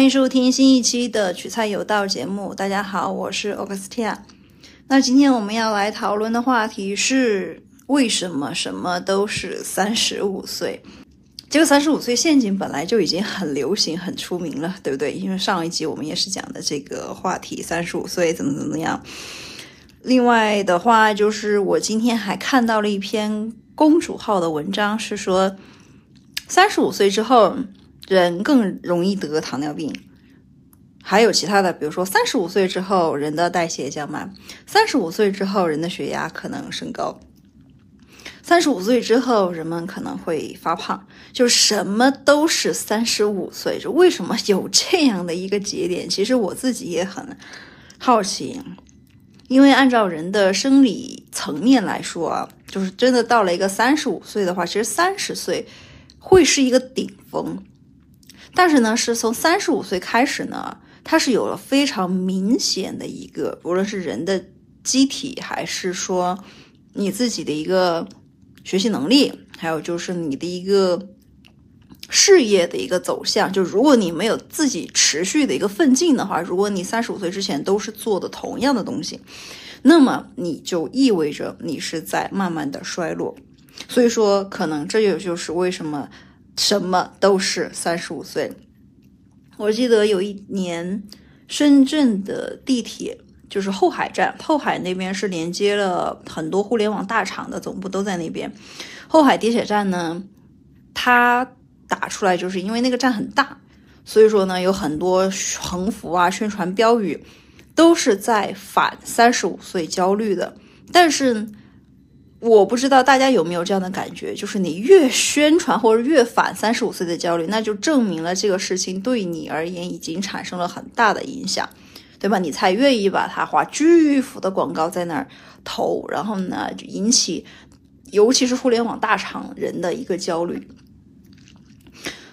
欢迎收听新一期的取菜有道节目。大家好，我是 Augustia。那今天我们要来讨论的话题是为什么什么都是三十五岁？这个三十五岁陷阱本来就已经很流行、很出名了，对不对？因为上一集我们也是讲的这个话题，三十五岁怎么怎么样。另外的话，就是我今天还看到了一篇公主号的文章，是说三十五岁之后。人更容易得糖尿病，还有其他的，比如说三十五岁之后人的代谢降慢，三十五岁之后人的血压可能升高，三十五岁之后人们可能会发胖，就什么都是三十五岁，就为什么有这样的一个节点？其实我自己也很好奇，因为按照人的生理层面来说啊，就是真的到了一个三十五岁的话，其实三十岁会是一个顶峰。但是呢，是从三十五岁开始呢，它是有了非常明显的一个，无论是人的机体，还是说你自己的一个学习能力，还有就是你的一个事业的一个走向。就如果你没有自己持续的一个奋进的话，如果你三十五岁之前都是做的同样的东西，那么你就意味着你是在慢慢的衰落。所以说，可能这也就是为什么。什么都是三十五岁。我记得有一年，深圳的地铁就是后海站，后海那边是连接了很多互联网大厂的总部都在那边。后海地铁站呢，它打出来就是因为那个站很大，所以说呢有很多横幅啊、宣传标语都是在反三十五岁焦虑的，但是。我不知道大家有没有这样的感觉，就是你越宣传或者越反三十五岁的焦虑，那就证明了这个事情对你而言已经产生了很大的影响，对吧？你才愿意把它花巨幅的广告在那儿投，然后呢，就引起尤其是互联网大厂人的一个焦虑。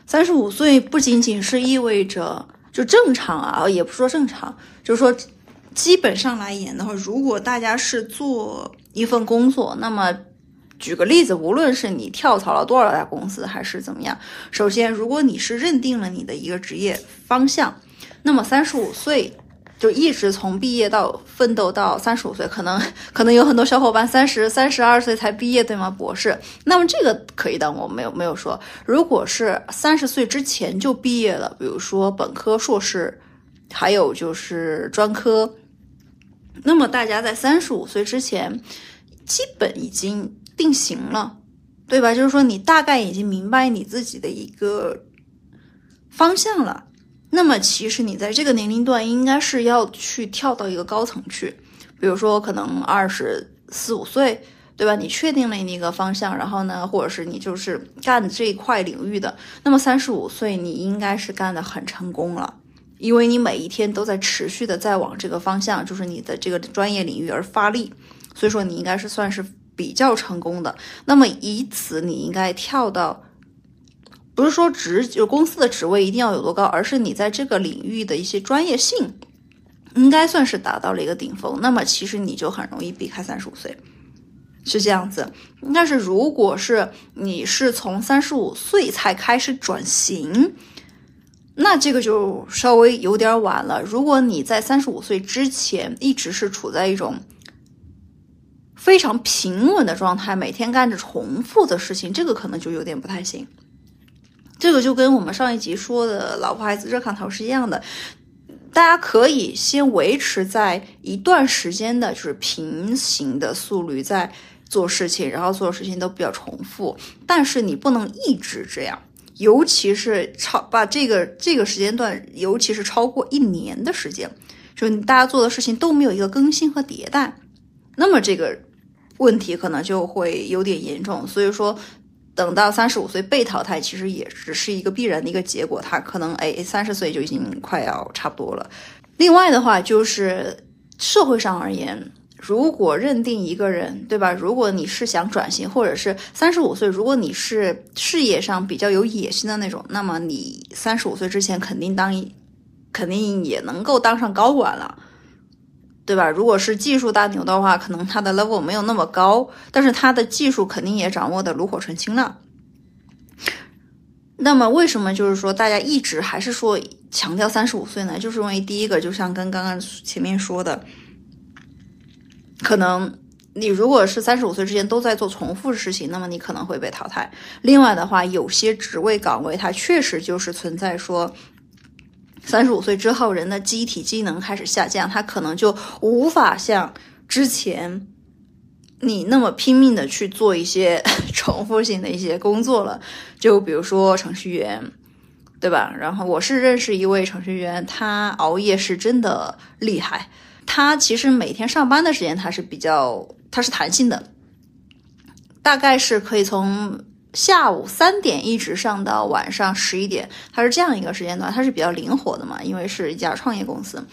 三十五岁不仅仅是意味着就正常啊，也不说正常，就是说基本上来言的话，如果大家是做。一份工作，那么举个例子，无论是你跳槽了多少家公司，还是怎么样，首先，如果你是认定了你的一个职业方向，那么三十五岁就一直从毕业到奋斗到三十五岁，可能可能有很多小伙伴三十三十二岁才毕业，对吗？博士，那么这个可以当我没有没有说，如果是三十岁之前就毕业了，比如说本科、硕士，还有就是专科。那么大家在三十五岁之前，基本已经定型了，对吧？就是说你大概已经明白你自己的一个方向了。那么其实你在这个年龄段应该是要去跳到一个高层去，比如说可能二十四五岁，对吧？你确定了你一个方向，然后呢，或者是你就是干这一块领域的，那么三十五岁你应该是干的很成功了。因为你每一天都在持续的在往这个方向，就是你的这个专业领域而发力，所以说你应该是算是比较成功的。那么以此，你应该跳到，不是说职就公司的职位一定要有多高，而是你在这个领域的一些专业性，应该算是达到了一个顶峰。那么其实你就很容易避开三十五岁，是这样子。但是如果是你是从三十五岁才开始转型。那这个就稍微有点晚了。如果你在三十五岁之前一直是处在一种非常平稳的状态，每天干着重复的事情，这个可能就有点不太行。这个就跟我们上一集说的老婆孩子热炕头是一样的。大家可以先维持在一段时间的就是平行的速率在做事情，然后做的事情都比较重复，但是你不能一直这样。尤其是超把这个这个时间段，尤其是超过一年的时间，就大家做的事情都没有一个更新和迭代，那么这个问题可能就会有点严重。所以说，等到三十五岁被淘汰，其实也只是一个必然的一个结果。他可能哎，三十岁就已经快要差不多了。另外的话，就是社会上而言。如果认定一个人，对吧？如果你是想转型，或者是三十五岁，如果你是事业上比较有野心的那种，那么你三十五岁之前肯定当，肯定也能够当上高管了，对吧？如果是技术大牛的话，可能他的 level 没有那么高，但是他的技术肯定也掌握的炉火纯青了。那么为什么就是说大家一直还是说强调三十五岁呢？就是因为第一个，就像跟刚刚前面说的，可能你如果是三十五岁之前都在做重复的事情，那么你可能会被淘汰。另外的话，有些职位岗位它确实就是存在说，三十五岁之后人的机体机能开始下降，他可能就无法像之前。你那么拼命的去做一些 重复性的一些工作了，就比如说程序员，对吧？然后我是认识一位程序员，他熬夜是真的厉害。他其实每天上班的时间他是比较，他是弹性的，大概是可以从下午三点一直上到晚上十一点，他是这样一个时间段，他是比较灵活的嘛，因为是一家创业公司。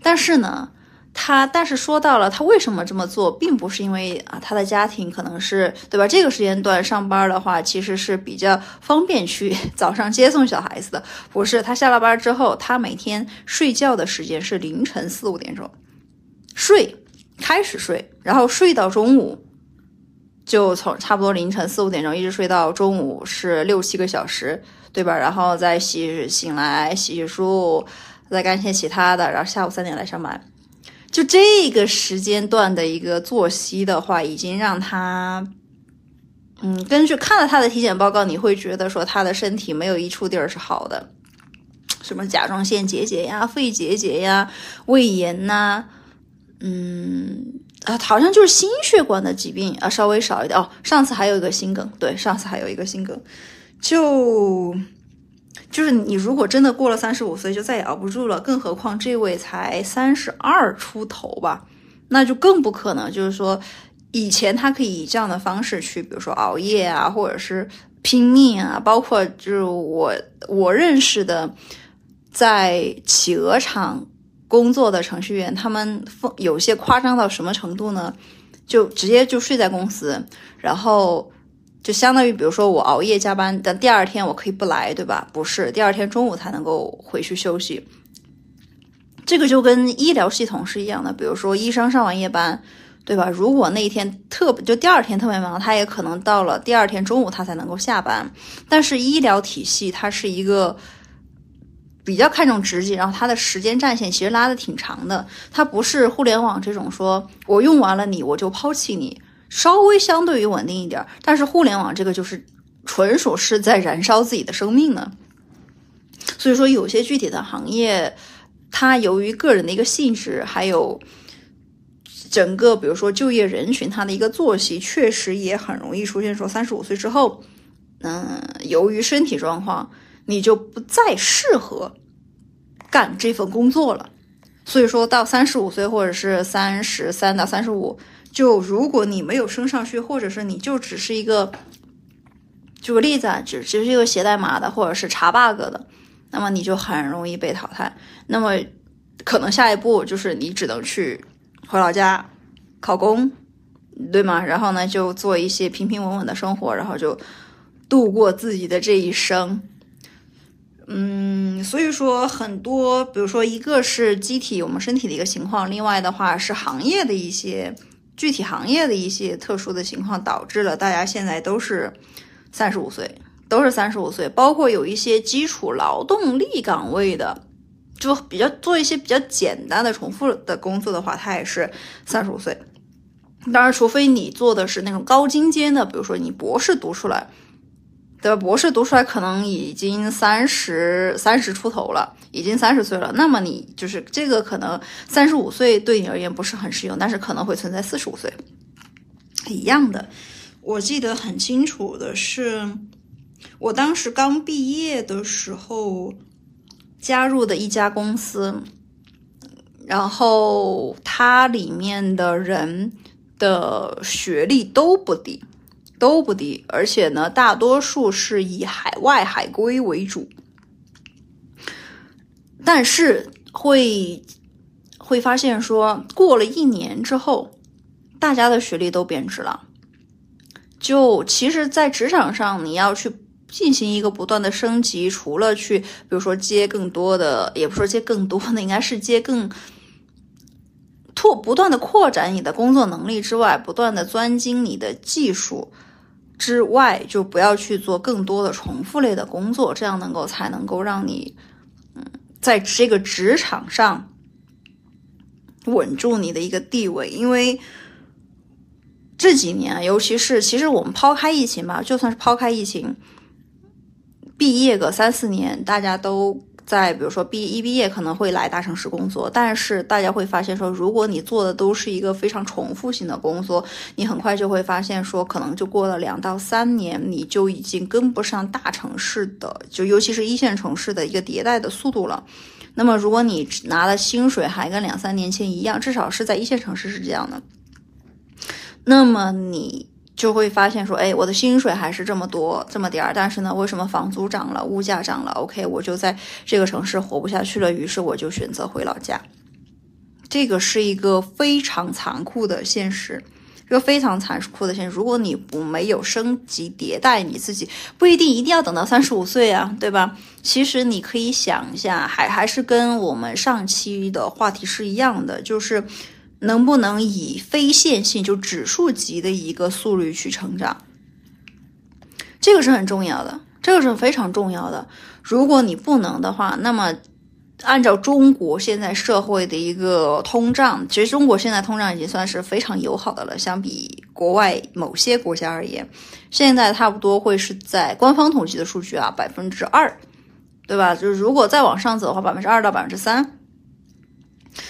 但是呢。他但是说到了他为什么这么做，并不是因为啊他的家庭可能是对吧？这个时间段上班的话，其实是比较方便去 早上接送小孩子的。不是他下了班之后，他每天睡觉的时间是凌晨四五点钟睡，开始睡，然后睡到中午，就从差不多凌晨四五点钟一直睡到中午是六七个小时，对吧？然后再洗醒来洗洗漱，再干些其他的，然后下午三点来上班。就这个时间段的一个作息的话，已经让他，嗯，根据看了他的体检报告，你会觉得说他的身体没有一处地儿是好的，什么甲状腺结节呀、肺结节呀、胃炎呐，嗯啊，好像就是心血管的疾病啊，稍微少一点哦。上次还有一个心梗，对，上次还有一个心梗，就。就是你如果真的过了三十五岁就再也熬不住了，更何况这位才三十二出头吧，那就更不可能。就是说，以前他可以以这样的方式去，比如说熬夜啊，或者是拼命啊，包括就是我我认识的在企鹅厂工作的程序员，他们有些夸张到什么程度呢？就直接就睡在公司，然后。就相当于，比如说我熬夜加班但第二天，我可以不来，对吧？不是，第二天中午才能够回去休息。这个就跟医疗系统是一样的，比如说医生上完夜班，对吧？如果那一天特就第二天特别忙，他也可能到了第二天中午他才能够下班。但是医疗体系它是一个比较看重职级，然后它的时间战线其实拉的挺长的，它不是互联网这种说我用完了你我就抛弃你。稍微相对于稳定一点，但是互联网这个就是纯属是在燃烧自己的生命呢。所以说，有些具体的行业，它由于个人的一个性质，还有整个比如说就业人群，它的一个作息，确实也很容易出现说三十五岁之后，嗯，由于身体状况，你就不再适合干这份工作了。所以说到三十五岁，或者是三十三到三十五。就如果你没有升上去，或者是你就只是一个，举个例子啊，只只是一个写代码的，或者是查 bug 的，那么你就很容易被淘汰。那么可能下一步就是你只能去回老家考公，对吗？然后呢，就做一些平平稳稳的生活，然后就度过自己的这一生。嗯，所以说很多，比如说一个是机体我们身体的一个情况，另外的话是行业的一些。具体行业的一些特殊的情况，导致了大家现在都是三十五岁，都是三十五岁。包括有一些基础劳动力岗位的，就比较做一些比较简单的重复的工作的话，他也是三十五岁。当然，除非你做的是那种高精尖的，比如说你博士读出来。对？博士读出来可能已经三十三十出头了，已经三十岁了。那么你就是这个可能三十五岁对你而言不是很适用，但是可能会存在四十五岁一样的。我记得很清楚的是，我当时刚毕业的时候加入的一家公司，然后它里面的人的学历都不低。都不低，而且呢，大多数是以海外海归为主，但是会会发现说，过了一年之后，大家的学历都贬值了。就其实，在职场上，你要去进行一个不断的升级，除了去，比如说接更多的，也不说接更多的，应该是接更拓不断的扩展你的工作能力之外，不断的钻精你的技术。之外，就不要去做更多的重复类的工作，这样能够才能够让你，嗯，在这个职场上稳住你的一个地位。因为这几年，尤其是其实我们抛开疫情吧，就算是抛开疫情，毕业个三四年，大家都。在比如说毕一毕业可能会来大城市工作，但是大家会发现说，如果你做的都是一个非常重复性的工作，你很快就会发现说，可能就过了两到三年，你就已经跟不上大城市的，就尤其是一线城市的一个迭代的速度了。那么如果你拿的薪水还跟两三年前一样，至少是在一线城市是这样的，那么你。就会发现说，哎，我的薪水还是这么多，这么点儿，但是呢，为什么房租涨了，物价涨了？OK，我就在这个城市活不下去了，于是我就选择回老家。这个是一个非常残酷的现实，一个非常残酷的现实。如果你不没有升级迭代，你自己不一定一定要等到三十五岁啊，对吧？其实你可以想一下，还还是跟我们上期的话题是一样的，就是。能不能以非线性就指数级的一个速率去成长？这个是很重要的，这个是非常重要的。如果你不能的话，那么按照中国现在社会的一个通胀，其实中国现在通胀已经算是非常友好的了，相比国外某些国家而言，现在差不多会是在官方统计的数据啊，百分之二，对吧？就是如果再往上走的话，百分之二到百分之三。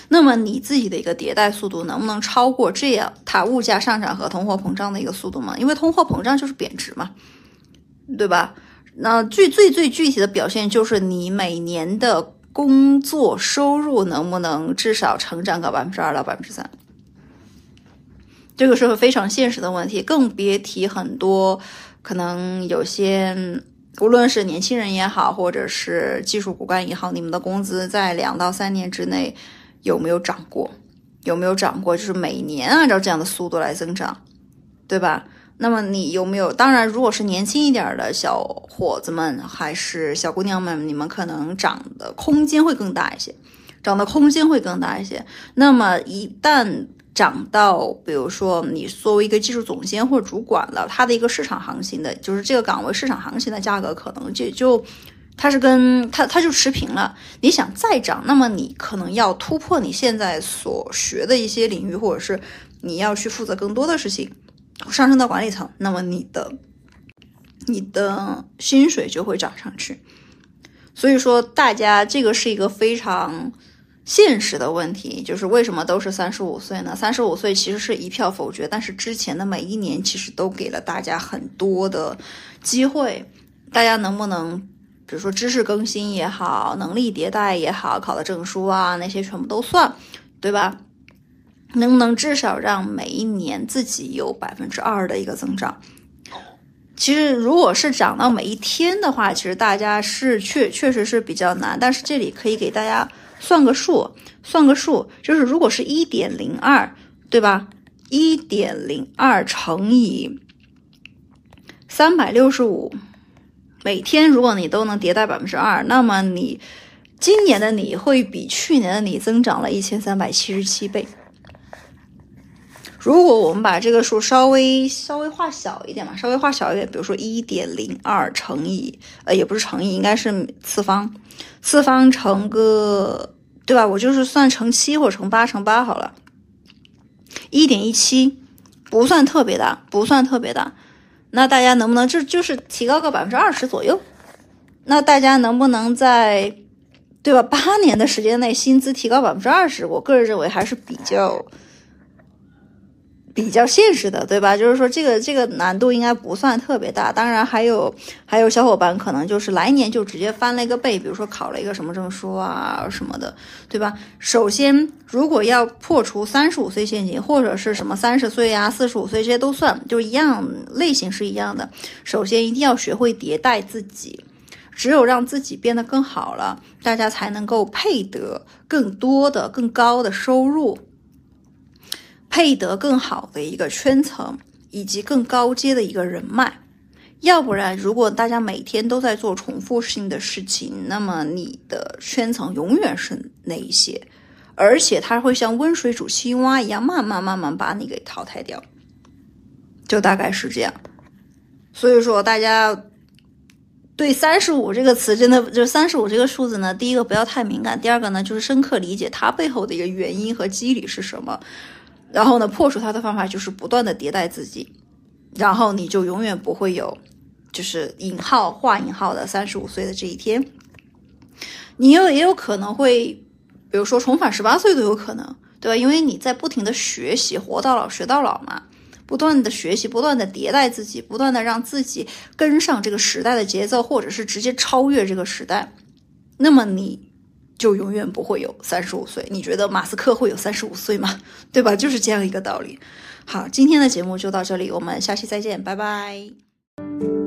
那么你自己的一个迭代速度能不能超过这样它物价上涨和通货膨胀的一个速度吗？因为通货膨胀就是贬值嘛，对吧？那最最最具体的表现就是你每年的工作收入能不能至少成长个百分之二到百分之三？这个是个非常现实的问题，更别提很多可能有些无论是年轻人也好，或者是技术骨干也好，你们的工资在两到三年之内。有没有涨过？有没有涨过？就是每年按照这样的速度来增长，对吧？那么你有没有？当然，如果是年轻一点的小伙子们，还是小姑娘们，你们可能涨的空间会更大一些，涨的空间会更大一些。那么一旦涨到，比如说你作为一个技术总监或者主管了，它的一个市场行情的，就是这个岗位市场行情的价格，可能就就。它是跟它它就持平了。你想再涨，那么你可能要突破你现在所学的一些领域，或者是你要去负责更多的事情，上升到管理层，那么你的你的薪水就会涨上去。所以说，大家这个是一个非常现实的问题，就是为什么都是三十五岁呢？三十五岁其实是一票否决，但是之前的每一年其实都给了大家很多的机会，大家能不能？比如说知识更新也好，能力迭代也好，考的证书啊那些全部都算，对吧？能不能至少让每一年自己有百分之二的一个增长？其实如果是涨到每一天的话，其实大家是确确实是比较难。但是这里可以给大家算个数，算个数，就是如果是一点零二，对吧？一点零二乘以三百六十五。每天，如果你都能迭代百分之二，那么你今年的你会比去年的你增长了一千三百七十七倍。如果我们把这个数稍微稍微画小一点嘛，稍微画小一点，比如说一点零二乘以呃，也不是乘以，应该是次方，次方乘个对吧？我就是算乘七或乘八乘八好了，一点一七不算特别大，不算特别大。那大家能不能就就是提高个百分之二十左右？那大家能不能在，对吧？八年的时间内薪资提高百分之二十？我个人认为还是比较。比较现实的，对吧？就是说，这个这个难度应该不算特别大。当然，还有还有小伙伴可能就是来年就直接翻了一个倍，比如说考了一个什么证书啊什么的，对吧？首先，如果要破除三十五岁陷阱，或者是什么三十岁啊、四十五岁这些都算，就一样类型是一样的。首先，一定要学会迭代自己，只有让自己变得更好了，大家才能够配得更多的、更高的收入。配得更好的一个圈层，以及更高阶的一个人脉，要不然，如果大家每天都在做重复性的事情，那么你的圈层永远是那一些，而且它会像温水煮青蛙一样，慢慢慢慢把你给淘汰掉，就大概是这样。所以说，大家对“三十五”这个词，真的就“三十五”这个数字呢，第一个不要太敏感，第二个呢，就是深刻理解它背后的一个原因和机理是什么。然后呢，破除它的方法就是不断的迭代自己，然后你就永远不会有，就是引号画引号的三十五岁的这一天。你又也有可能会，比如说重返十八岁都有可能，对吧？因为你在不停的学习，活到老学到老嘛。不断的学习，不断的迭代自己，不断的让自己跟上这个时代的节奏，或者是直接超越这个时代，那么你就永远不会有三十五岁。你觉得马斯克会有三十五岁吗？对吧？就是这样一个道理。好，今天的节目就到这里，我们下期再见，拜拜。